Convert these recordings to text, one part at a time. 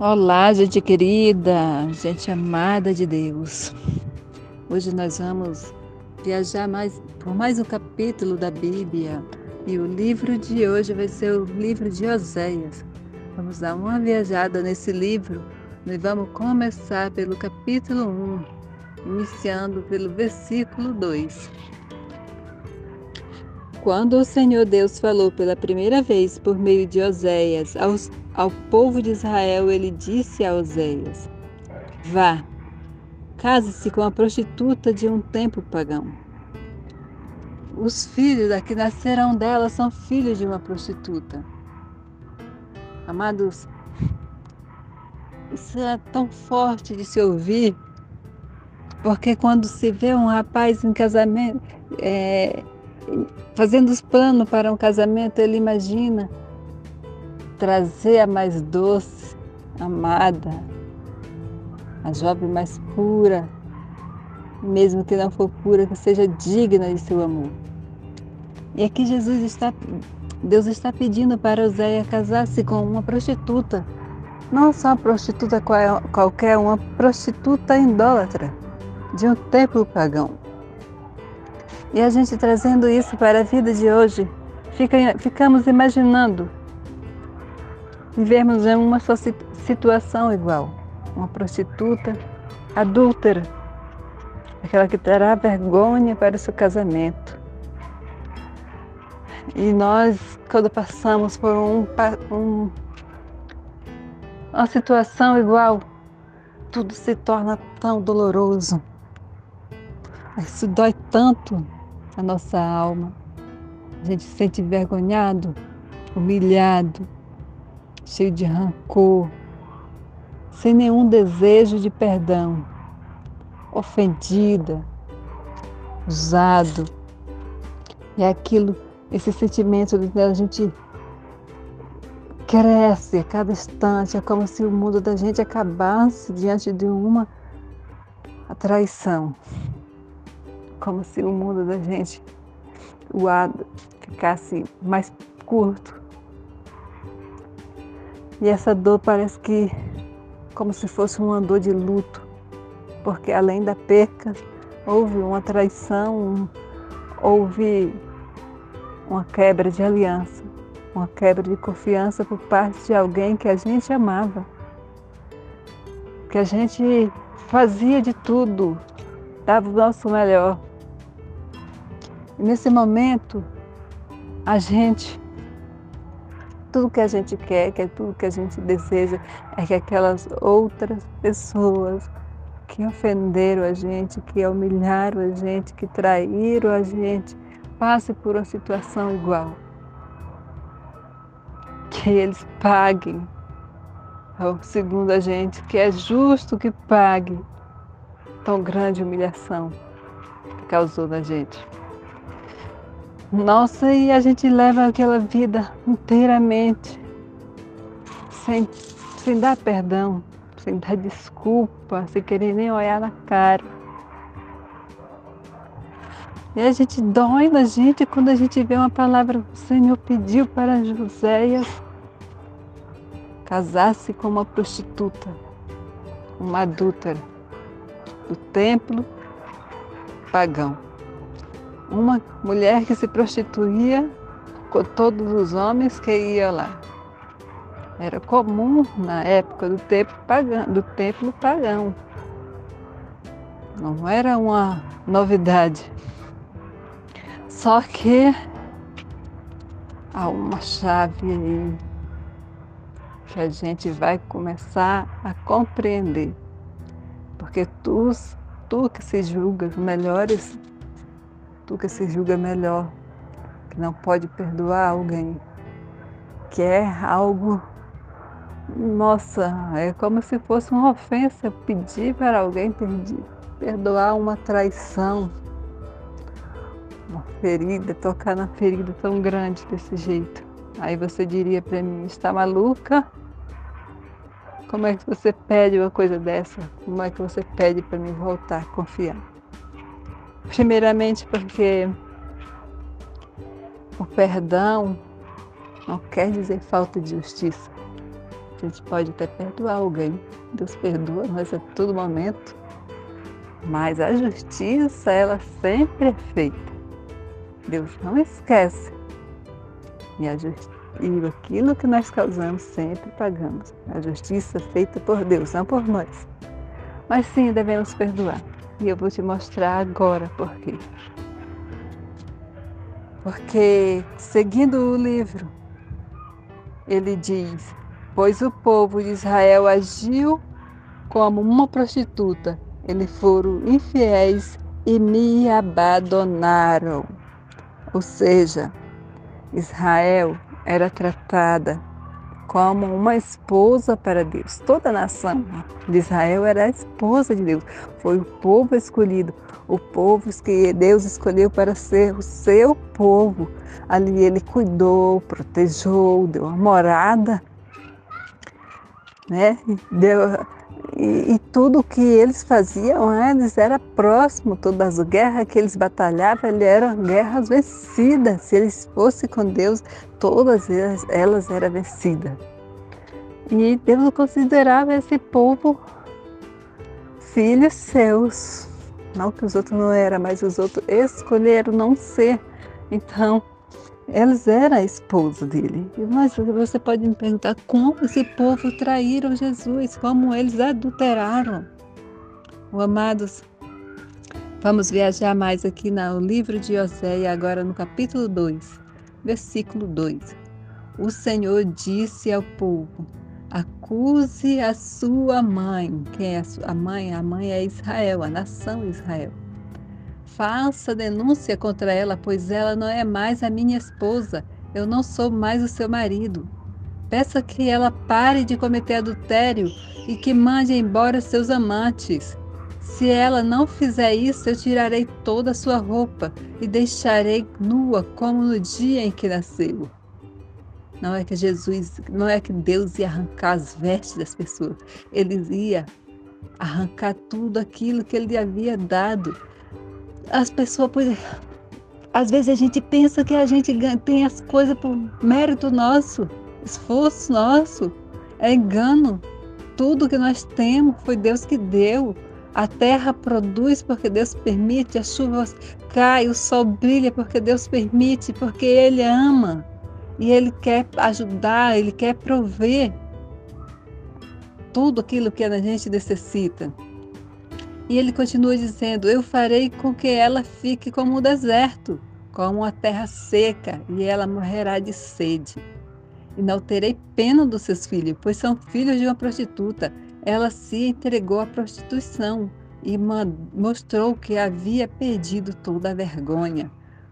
Olá, gente querida, gente amada de Deus. Hoje nós vamos viajar mais por mais um capítulo da Bíblia e o livro de hoje vai ser o livro de Oséias. Vamos dar uma viajada nesse livro e vamos começar pelo capítulo 1, iniciando pelo versículo 2. Quando o Senhor Deus falou pela primeira vez por meio de Oséias aos ao povo de Israel, ele disse a Oséias: Vá, case-se com a prostituta de um tempo pagão. Os filhos que nascerão dela são filhos de uma prostituta. Amados, isso é tão forte de se ouvir, porque quando se vê um rapaz em casamento, é, fazendo os planos para um casamento, ele imagina trazer a mais doce, amada, a jovem mais pura, mesmo que não for pura, que seja digna de seu amor. E aqui Jesus está, Deus está pedindo para Oséia casar-se com uma prostituta, não só uma prostituta qualquer, uma prostituta idólatra de um templo pagão. E a gente trazendo isso para a vida de hoje, fica, ficamos imaginando vivermos em uma situação igual. Uma prostituta adúltera, aquela que terá vergonha para o seu casamento. E nós, quando passamos por um, um, uma situação igual, tudo se torna tão doloroso. Isso dói tanto a nossa alma. A gente se sente envergonhado, humilhado, cheio de rancor, sem nenhum desejo de perdão, ofendida, usado. E aquilo, esse sentimento de a gente cresce a cada instante, é como se o mundo da gente acabasse diante de uma traição. Como se o mundo da gente, o ar ficasse mais curto, e essa dor parece que como se fosse uma dor de luto, porque além da perca, houve uma traição, houve uma quebra de aliança, uma quebra de confiança por parte de alguém que a gente amava, que a gente fazia de tudo, dava o nosso melhor. E nesse momento, a gente tudo que a gente quer, que é tudo que a gente deseja, é que aquelas outras pessoas que ofenderam a gente, que humilharam a gente, que traíram a gente, passem por uma situação igual. Que eles paguem, segundo a gente, que é justo que pague tão grande humilhação que causou na gente. Nossa, e a gente leva aquela vida inteiramente sem, sem dar perdão, sem dar desculpa, sem querer nem olhar na cara. E a gente dói na gente quando a gente vê uma palavra o Senhor pediu para Joséias casar-se com uma prostituta, uma adúltera do templo pagão uma mulher que se prostituía com todos os homens que iam lá. Era comum na época do templo pagão. Do templo pagão. Não era uma novidade. Só que há uma chave aí que a gente vai começar a compreender. Porque tu, tu que se julgas melhores tu que se julga melhor, que não pode perdoar alguém, quer é algo. Nossa, é como se fosse uma ofensa pedir para alguém perdoar uma traição, uma ferida, tocar na ferida tão grande desse jeito. Aí você diria para mim, está maluca? Como é que você pede uma coisa dessa? Como é que você pede para me voltar a confiar? Primeiramente porque o perdão não quer dizer falta de justiça. A gente pode até perdoar alguém. Deus perdoa nós a todo momento. Mas a justiça, ela sempre é feita. Deus não esquece. E, a e aquilo que nós causamos, sempre pagamos. A justiça feita por Deus, não por nós. Mas sim, devemos perdoar. E eu vou te mostrar agora por quê. Porque, seguindo o livro, ele diz: Pois o povo de Israel agiu como uma prostituta, eles foram infiéis e me abandonaram. Ou seja, Israel era tratada como uma esposa para Deus. Toda a nação de Israel era a esposa de Deus. Foi o povo escolhido, o povo que Deus escolheu para ser o seu povo. Ali ele cuidou, protegeu, deu uma morada, né? Deu, e, e tudo que eles faziam, eles era próximo, todas as guerras que eles batalhavam, eram guerras vencidas. Se eles fossem com Deus, todas elas, elas eram vencidas. E Deus considerava esse povo filhos seus. Não que os outros não eram, mas os outros escolheram não ser. Então, elas eram a esposa dele. Mas você pode me perguntar como esse povo traíram Jesus, como eles adulteraram. Amados, vamos viajar mais aqui no livro de Oséia, agora no capítulo 2, versículo 2. O Senhor disse ao povo: acuse a sua mãe. Quem é a mãe? A mãe é Israel, a nação Israel. Faça denúncia contra ela, pois ela não é mais a minha esposa. Eu não sou mais o seu marido. Peça que ela pare de cometer adultério e que mande embora seus amantes. Se ela não fizer isso, eu tirarei toda a sua roupa e deixarei nua como no dia em que nasceu. Não é que Jesus, não é que Deus ia arrancar as vestes das pessoas. Ele ia arrancar tudo aquilo que ele havia dado. As pessoas, às vezes a gente pensa que a gente tem as coisas por mérito nosso, esforço nosso. É engano. Tudo que nós temos foi Deus que deu. A terra produz porque Deus permite, as chuvas caem, o sol brilha porque Deus permite, porque Ele ama e Ele quer ajudar, Ele quer prover tudo aquilo que a gente necessita. E ele continua dizendo: Eu farei com que ela fique como um deserto, como uma terra seca, e ela morrerá de sede. E não terei pena dos seus filhos, pois são filhos de uma prostituta. Ela se entregou à prostituição e mostrou que havia perdido toda a vergonha.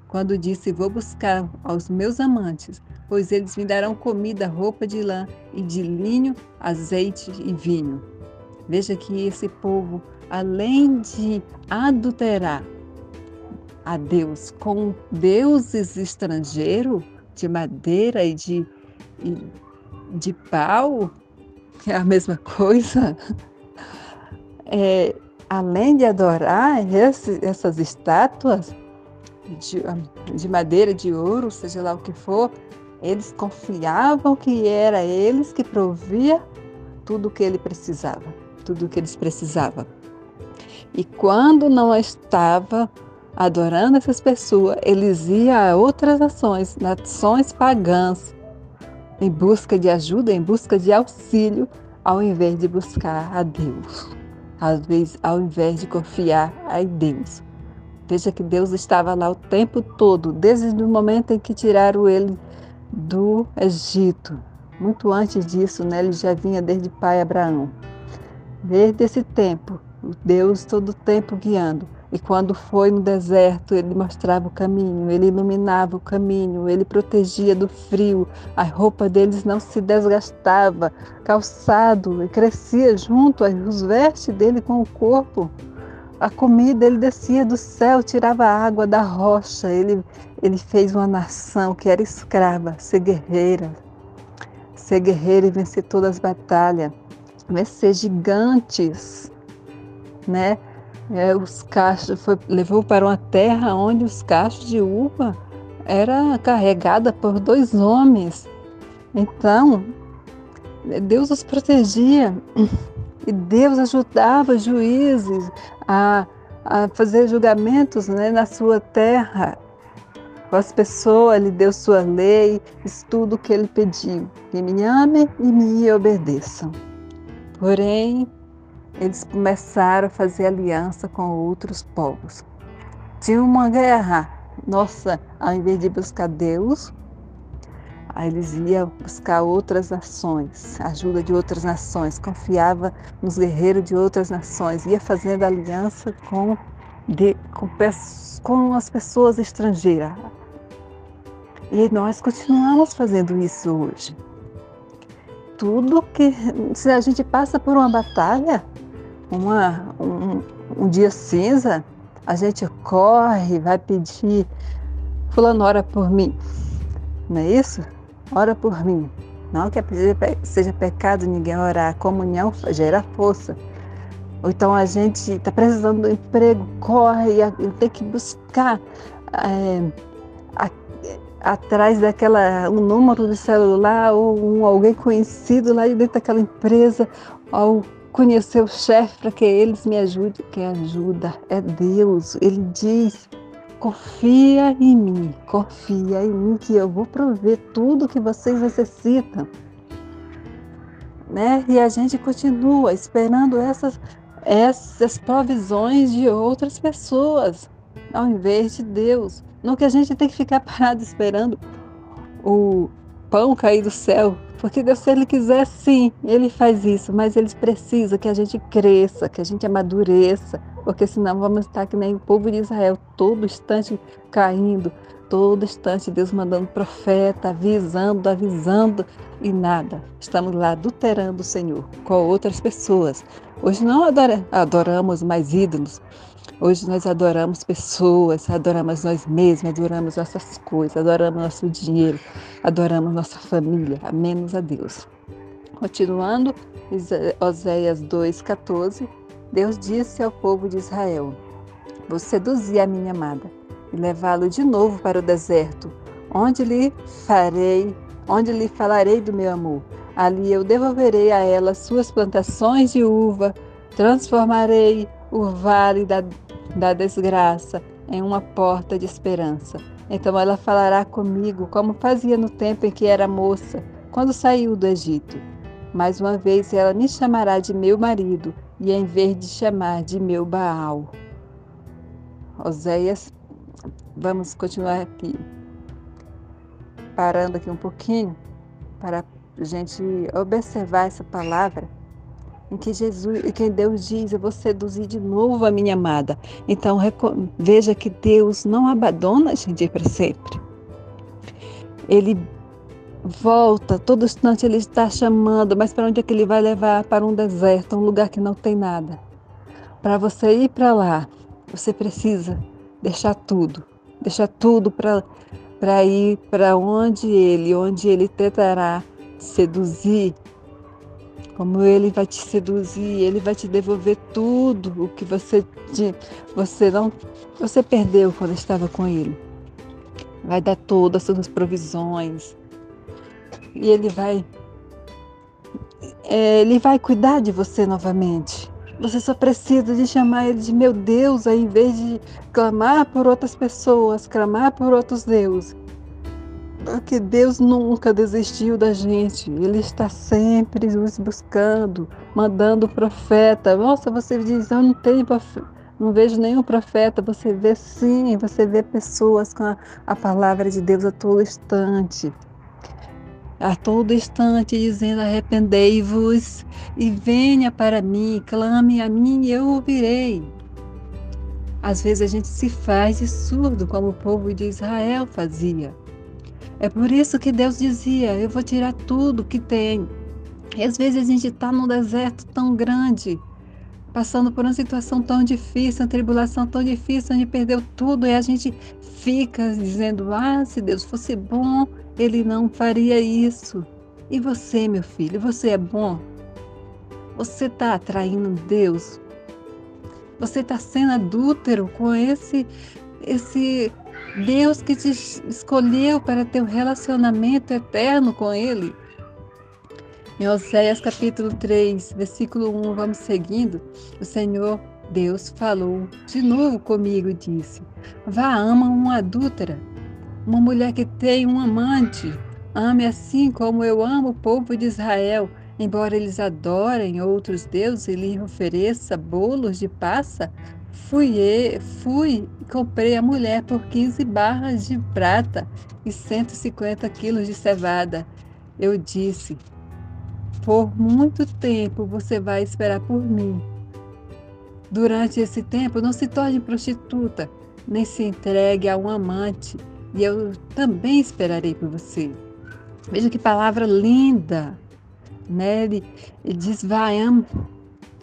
Quando disse: Vou buscar aos meus amantes, pois eles me darão comida, roupa de lã e de linho, azeite e vinho. Veja que esse povo, além de adulterar a Deus com deuses estrangeiros, de madeira e de, e de pau, que é a mesma coisa, é, além de adorar esse, essas estátuas de, de madeira, de ouro, seja lá o que for, eles confiavam que era eles que provia tudo o que ele precisava, tudo o que eles precisavam. E quando não estava adorando essas pessoas, eles iam a outras ações, nações pagãs, em busca de ajuda, em busca de auxílio, ao invés de buscar a Deus, às vezes ao invés de confiar em Deus. Veja que Deus estava lá o tempo todo, desde o momento em que tiraram ele do Egito. Muito antes disso, né, ele já vinha desde pai Abraão. Desde esse tempo, Deus todo o tempo guiando. E quando foi no deserto, ele mostrava o caminho, ele iluminava o caminho, ele protegia do frio, a roupa deles não se desgastava, calçado e crescia junto os vestes dele com o corpo. A comida ele descia do céu, tirava a água da rocha, ele ele fez uma nação que era escrava, ser guerreira, ser guerreira e vencer todas as batalhas, vencer gigantes, né? É, os cachos foi, levou para uma terra onde os cachos de uva era carregada por dois homens. Então, Deus os protegia e Deus ajudava juízes a, a fazer julgamentos né, na sua terra. As pessoas, Ele deu sua lei, isso tudo que Ele pediu, que me amem e me obedeçam. Porém, eles começaram a fazer aliança com outros povos. Tinha uma guerra. Nossa, ao invés de buscar Deus, Aí eles iam buscar outras nações, ajuda de outras nações, confiava nos guerreiros de outras nações, ia fazendo aliança com, de, com, com as pessoas estrangeiras. E nós continuamos fazendo isso hoje. Tudo que. Se a gente passa por uma batalha, uma, um, um dia cinza, a gente corre, vai pedir, fulano ora por mim. Não é isso? ora por mim. Não que seja pecado ninguém orar, a comunhão gera força. Ou então a gente está precisando do emprego, corre tem que buscar é, atrás daquela um número de celular ou um, alguém conhecido lá dentro daquela empresa, ou conhecer o chefe para que eles me ajudem. Quem ajuda é Deus. Ele diz Confia em mim, confia em mim que eu vou prover tudo que vocês necessitam. Né? E a gente continua esperando essas, essas provisões de outras pessoas, ao invés de Deus. Não que a gente tem que ficar parado esperando o pão cair do céu, porque Deus, se Ele quiser, sim, Ele faz isso, mas Ele precisa que a gente cresça, que a gente amadureça, porque senão vamos estar que nem o povo de Israel, todo instante caindo, todo instante Deus mandando profeta, avisando, avisando e nada. Estamos lá adulterando o Senhor com outras pessoas. Hoje não adoramos mais ídolos, Hoje nós adoramos pessoas, adoramos nós mesmos, adoramos nossas coisas, adoramos nosso dinheiro, adoramos nossa família, a menos a Deus. Continuando, Oséias 2,14, Deus disse ao povo de Israel: Vou seduzir a minha amada e levá-lo de novo para o deserto, onde lhe farei, onde lhe falarei do meu amor. Ali eu devolverei a ela suas plantações de uva, transformarei o vale da, da desgraça em uma porta de esperança. Então ela falará comigo como fazia no tempo em que era moça, quando saiu do Egito. Mais uma vez ela me chamará de meu marido, e em vez de chamar de meu Baal. Oséias, vamos continuar aqui, parando aqui um pouquinho, para a gente observar essa palavra em que Jesus, em que Deus diz, eu vou seduzir de novo a minha amada. Então veja que Deus não abandona a gente para sempre. Ele volta, todo instante ele está chamando, mas para onde é que ele vai levar? Para um deserto, um lugar que não tem nada. Para você ir para lá, você precisa deixar tudo, deixar tudo para para ir para onde ele, onde ele tentará seduzir como ele vai te seduzir, ele vai te devolver tudo o que você você não você perdeu quando estava com ele. Vai dar todas as suas provisões. E ele vai é, ele vai cuidar de você novamente. Você só precisa de chamar ele de meu Deus, ao invés de clamar por outras pessoas, clamar por outros deuses que Deus nunca desistiu da gente. Ele está sempre nos buscando, mandando profeta. Nossa, você diz, eu não tenho não vejo nenhum profeta. Você vê sim, você vê pessoas com a, a palavra de Deus a todo instante. A todo instante dizendo: arrependei-vos e venha para mim, clame a mim e eu ouvirei. Às vezes a gente se faz de surdo, como o povo de Israel fazia. É por isso que Deus dizia: Eu vou tirar tudo que tem. E às vezes a gente está num deserto tão grande, passando por uma situação tão difícil, uma tribulação tão difícil, onde perdeu tudo, e a gente fica dizendo: Ah, se Deus fosse bom, Ele não faria isso. E você, meu filho, você é bom? Você está atraindo Deus? Você está sendo adúltero com esse, esse Deus que te escolheu para ter um relacionamento eterno com Ele. Em Oséias capítulo 3, versículo 1, vamos seguindo, o Senhor Deus falou de novo comigo e disse: Vá, ama uma adúltera, uma mulher que tem um amante. Ame assim como eu amo o povo de Israel, embora eles adorem outros deuses e lhe ofereça bolos de passa. Fui, eu, fui e comprei a mulher por 15 barras de prata e 150 quilos de cevada. Eu disse: Por muito tempo você vai esperar por mim Durante esse tempo, não se torne prostituta, nem se entregue a um amante, e eu também esperarei por você. Veja que palavra linda! Né? Ele, diz: vai,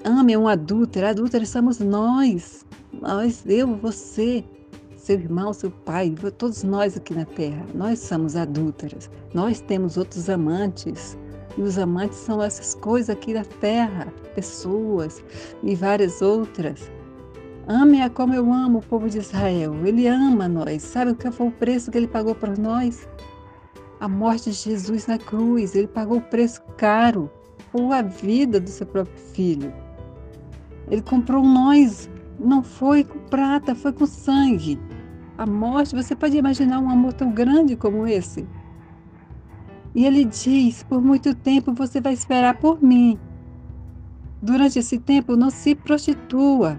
ame um adúltero. Adúltero somos nós. Nós, eu, você, seu irmão, seu pai, todos nós aqui na terra. Nós somos adúlteras. Nós temos outros amantes. E os amantes são essas coisas aqui da terra, pessoas e várias outras. Ame-a como eu amo o povo de Israel. Ele ama nós. Sabe o que foi o preço que ele pagou por nós? A morte de Jesus na cruz. Ele pagou o preço caro por a vida do seu próprio filho. Ele comprou nós. Não foi com prata, foi com sangue. A morte, você pode imaginar um amor tão grande como esse? E ele diz: Por muito tempo você vai esperar por mim. Durante esse tempo, não se prostitua,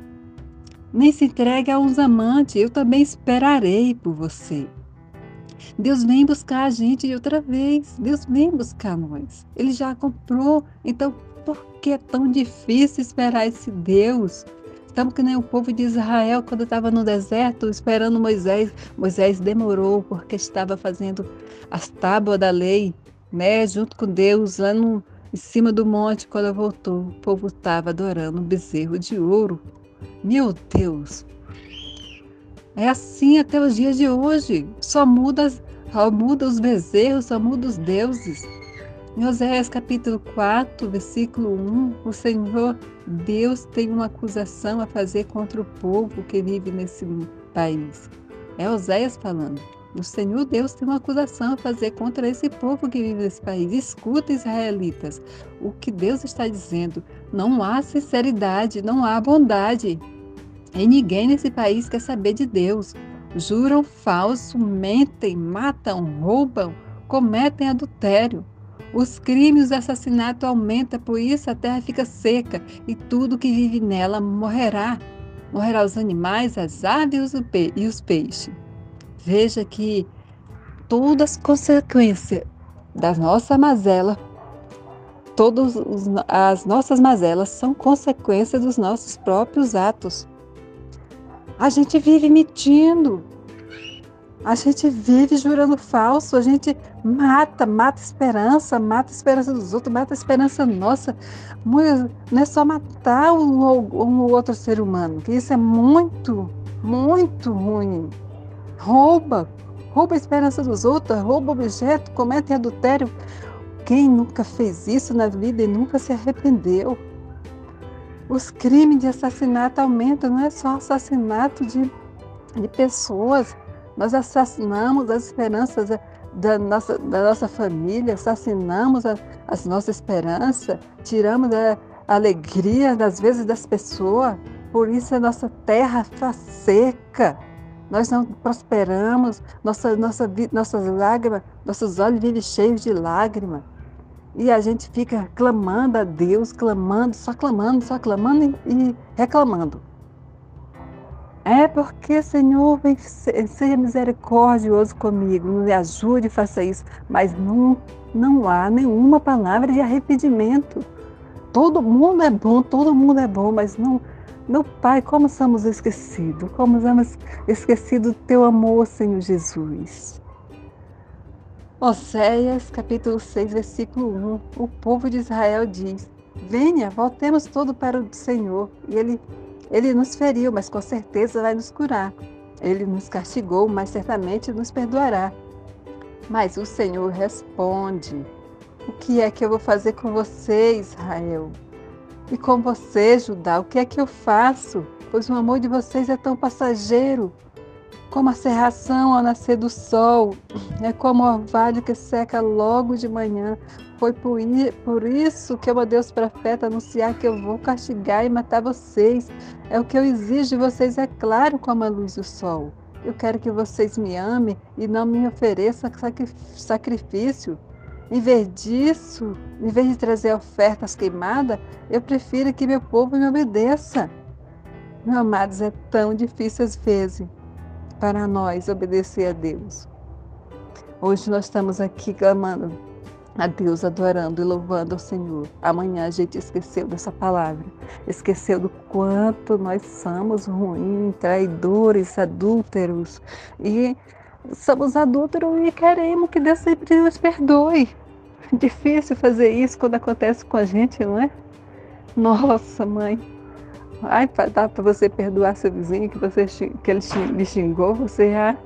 nem se entregue a uns amantes. Eu também esperarei por você. Deus vem buscar a gente outra vez. Deus vem buscar nós. Ele já comprou. Então, por que é tão difícil esperar esse Deus? Estamos que nem o povo de Israel quando estava no deserto esperando Moisés. Moisés demorou porque estava fazendo as tábuas da lei né, junto com Deus lá no, em cima do monte, quando voltou, o povo estava adorando um bezerro de ouro. Meu Deus! É assim até os dias de hoje. Só muda, só muda os bezerros, só muda os deuses. Em Oséias capítulo 4, versículo 1, o Senhor Deus tem uma acusação a fazer contra o povo que vive nesse país. É Oséias falando. O Senhor Deus tem uma acusação a fazer contra esse povo que vive nesse país. Escuta, israelitas, o que Deus está dizendo. Não há sinceridade, não há bondade. E ninguém nesse país quer saber de Deus. Juram falso, mentem, matam, roubam, cometem adultério. Os crimes o assassinato aumentam, por isso a terra fica seca e tudo que vive nela morrerá. Morrerá os animais, as aves e os peixes. Veja que todas as consequências da nossa mazela, todas as nossas mazelas são consequência dos nossos próprios atos. A gente vive mentindo, a gente vive jurando falso, a gente mata, mata esperança, mata a esperança dos outros, mata a esperança nossa. Não é só matar um ou outro ser humano, que isso é muito, muito ruim rouba, rouba a esperança dos outros, rouba objeto, comete adultério. Quem nunca fez isso na vida e nunca se arrependeu? Os crimes de assassinato aumentam, não é só assassinato de, de pessoas, nós assassinamos as esperanças da nossa, da nossa família, assassinamos as nossas esperanças, tiramos a, a alegria, às vezes, das pessoas, por isso a nossa terra está seca nós não prosperamos, nossa, nossa, nossas lágrimas, nossos olhos vivem cheios de lágrimas. E a gente fica clamando a Deus, clamando, só clamando, só clamando e, reclamando. É porque, Senhor, seja misericordioso comigo, me ajude, faça isso. Mas não, não há nenhuma palavra de arrependimento. Todo mundo é bom, todo mundo é bom, mas não, meu Pai, como somos esquecidos, como somos esquecidos do teu amor, Senhor Jesus. Oséias, capítulo 6, versículo 1. O povo de Israel diz: Venha, voltemos todo para o Senhor. E ele, ele nos feriu, mas com certeza vai nos curar. Ele nos castigou, mas certamente nos perdoará. Mas o Senhor responde: O que é que eu vou fazer com você, Israel? E com você, Judá, o que é que eu faço? Pois o amor de vocês é tão passageiro como a serração ao nascer do sol, é como o orvalho que seca logo de manhã. Foi por, isso que eu mandei os profetas anunciar que eu vou castigar e matar vocês. É o que eu exijo de vocês, é claro, como a luz do sol. Eu quero que vocês me amem e não me ofereçam sacrifício. Em vez disso, em vez de trazer ofertas queimadas, eu prefiro que meu povo me obedeça. Meus amados, é tão difícil às vezes para nós obedecer a Deus. Hoje nós estamos aqui clamando a Deus, adorando e louvando ao Senhor. Amanhã a gente esqueceu dessa palavra, esqueceu do quanto nós somos ruins, traidores, adúlteros e somos adúlteros e queremos que Deus sempre nos perdoe. Difícil fazer isso quando acontece com a gente, não é? Nossa, mãe. Ai, dá para você perdoar seu vizinho que, você, que ele lhe xingou, você já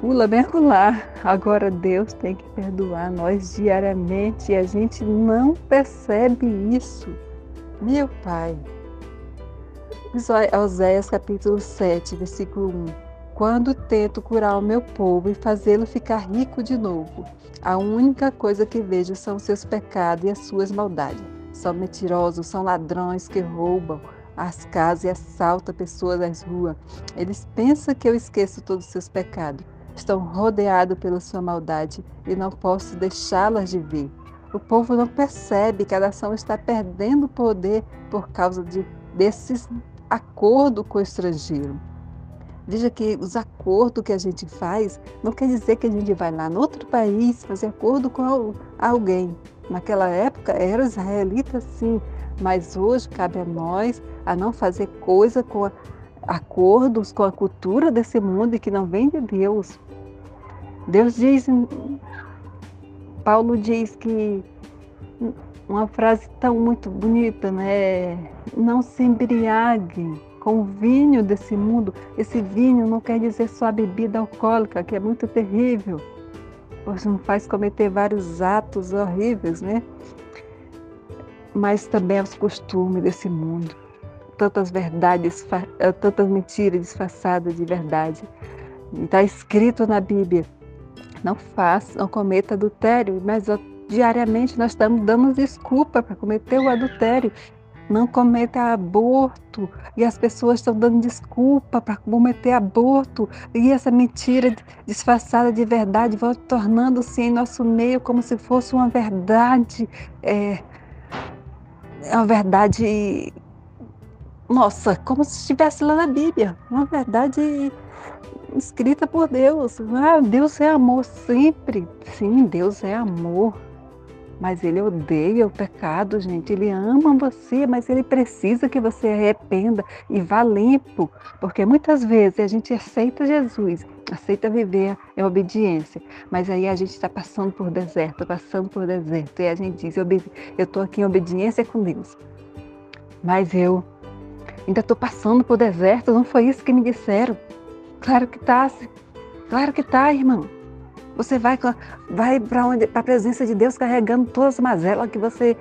pula lá. Agora Deus tem que perdoar nós diariamente e a gente não percebe isso. Meu Pai. Oséias capítulo 7, versículo 1. Quando tento curar o meu povo e fazê-lo ficar rico de novo, a única coisa que vejo são seus pecados e as suas maldades. São mentirosos, são ladrões que roubam as casas e assaltam pessoas nas ruas. Eles pensam que eu esqueço todos os seus pecados estão rodeados pela sua maldade e não posso deixá-las de ver. O povo não percebe que a nação está perdendo poder por causa de, desses acordos com o estrangeiro. Veja que os acordos que a gente faz não quer dizer que a gente vai lá no outro país fazer acordo com alguém. Naquela época era israelita sim, mas hoje cabe a nós a não fazer coisa com acordos com a cultura desse mundo e que não vem de Deus. Deus diz, Paulo diz que uma frase tão muito bonita, né? Não se embriague com o vinho desse mundo. Esse vinho não quer dizer só a bebida alcoólica, que é muito terrível, pois nos faz cometer vários atos horríveis, né? Mas também os costumes desse mundo. Tantas verdades, tantas mentiras disfarçadas de verdade. Está escrito na Bíblia não faça, não cometa adultério, mas diariamente nós estamos dando desculpa para cometer o adultério. Não cometa aborto e as pessoas estão dando desculpa para cometer aborto e essa mentira disfarçada de verdade vai tornando-se em nosso meio como se fosse uma verdade, é uma verdade, nossa, como se estivesse lá na Bíblia, uma verdade escrita por Deus. Ah, Deus é amor sempre. Sim, Deus é amor. Mas ele odeia o pecado, gente. Ele ama você, mas ele precisa que você arrependa e vá limpo. Porque muitas vezes a gente aceita Jesus, aceita viver em obediência, mas aí a gente está passando por deserto, passando por deserto, e a gente diz: Eu estou aqui em obediência com Deus. Mas eu ainda estou passando por deserto, não foi isso que me disseram. Claro que tá, claro que tá, irmão. Você vai, vai para a presença de Deus carregando todas as mazelas que você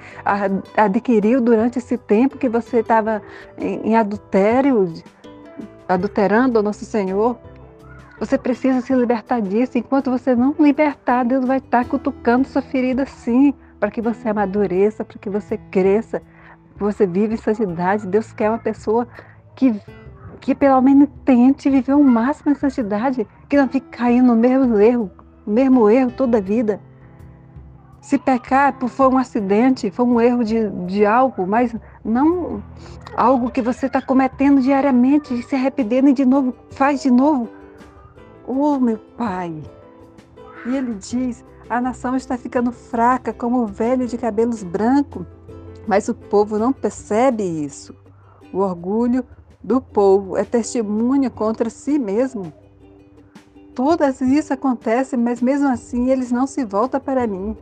adquiriu durante esse tempo que você estava em, em adultério, adulterando o nosso Senhor. Você precisa se libertar disso. Enquanto você não libertar, Deus vai estar cutucando sua ferida sim, para que você amadureça, para que você cresça, você vive em santidade. Deus quer uma pessoa que que pelo menos tente viver o máximo de santidade, que não fique caindo no mesmo erro, no mesmo erro toda a vida. Se pecar foi um acidente, foi um erro de, de algo, mas não algo que você está cometendo diariamente e se arrependendo e de novo, faz de novo. Oh, meu Pai! E ele diz: a nação está ficando fraca como o velho de cabelos brancos, mas o povo não percebe isso. O orgulho do povo é testemunha contra si mesmo. Todas isso acontece, mas mesmo assim eles não se voltam para mim,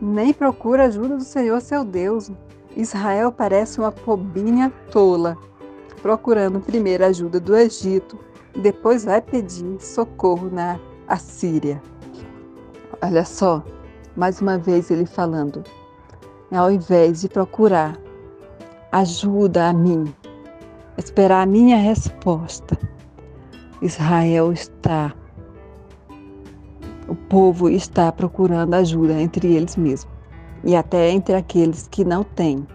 nem procuram ajuda do Senhor seu Deus. Israel parece uma pobinha tola, procurando primeiro ajuda do Egito, depois vai pedir socorro na Assíria. Olha só, mais uma vez ele falando, ao invés de procurar ajuda a mim, esperar a minha resposta. Israel está, o povo está procurando ajuda entre eles mesmos e até entre aqueles que não têm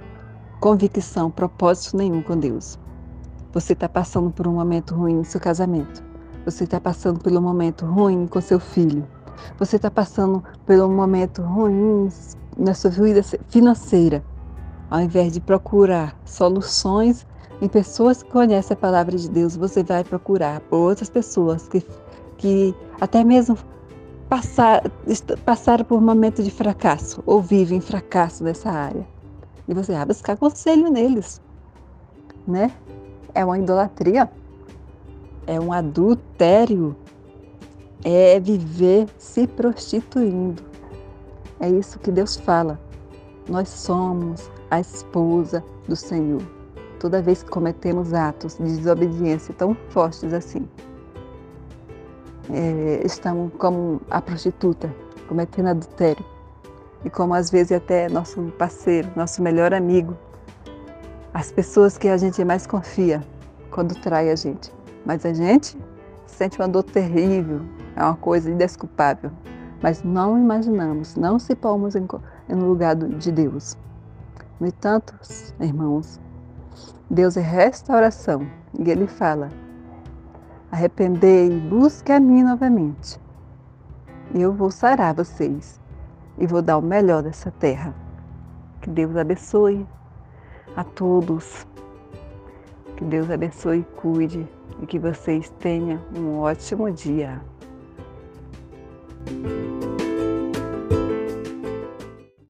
convicção, propósito nenhum com Deus. Você está passando por um momento ruim no seu casamento. Você está passando por um momento ruim com seu filho. Você está passando por um momento ruim na sua vida financeira. Ao invés de procurar soluções em pessoas que conhecem a palavra de Deus, você vai procurar por outras pessoas que, que até mesmo passar, passaram por um momento de fracasso ou vivem fracasso nessa área. E você vai buscar conselho neles, né? É uma idolatria, é um adultério, é viver se prostituindo. É isso que Deus fala. Nós somos a esposa do Senhor. Toda vez que cometemos atos de desobediência tão fortes assim, é, estamos como a prostituta, cometendo adultério. E como às vezes até nosso parceiro, nosso melhor amigo, as pessoas que a gente mais confia quando trai a gente. Mas a gente sente uma dor terrível, é uma coisa indesculpável. Mas não imaginamos, não se pomos em, no lugar de Deus. No entanto, irmãos, Deus é restauração e Ele fala: Arrependei, busque a mim novamente. E eu vou sarar vocês e vou dar o melhor dessa terra. Que Deus abençoe a todos. Que Deus abençoe e cuide e que vocês tenham um ótimo dia.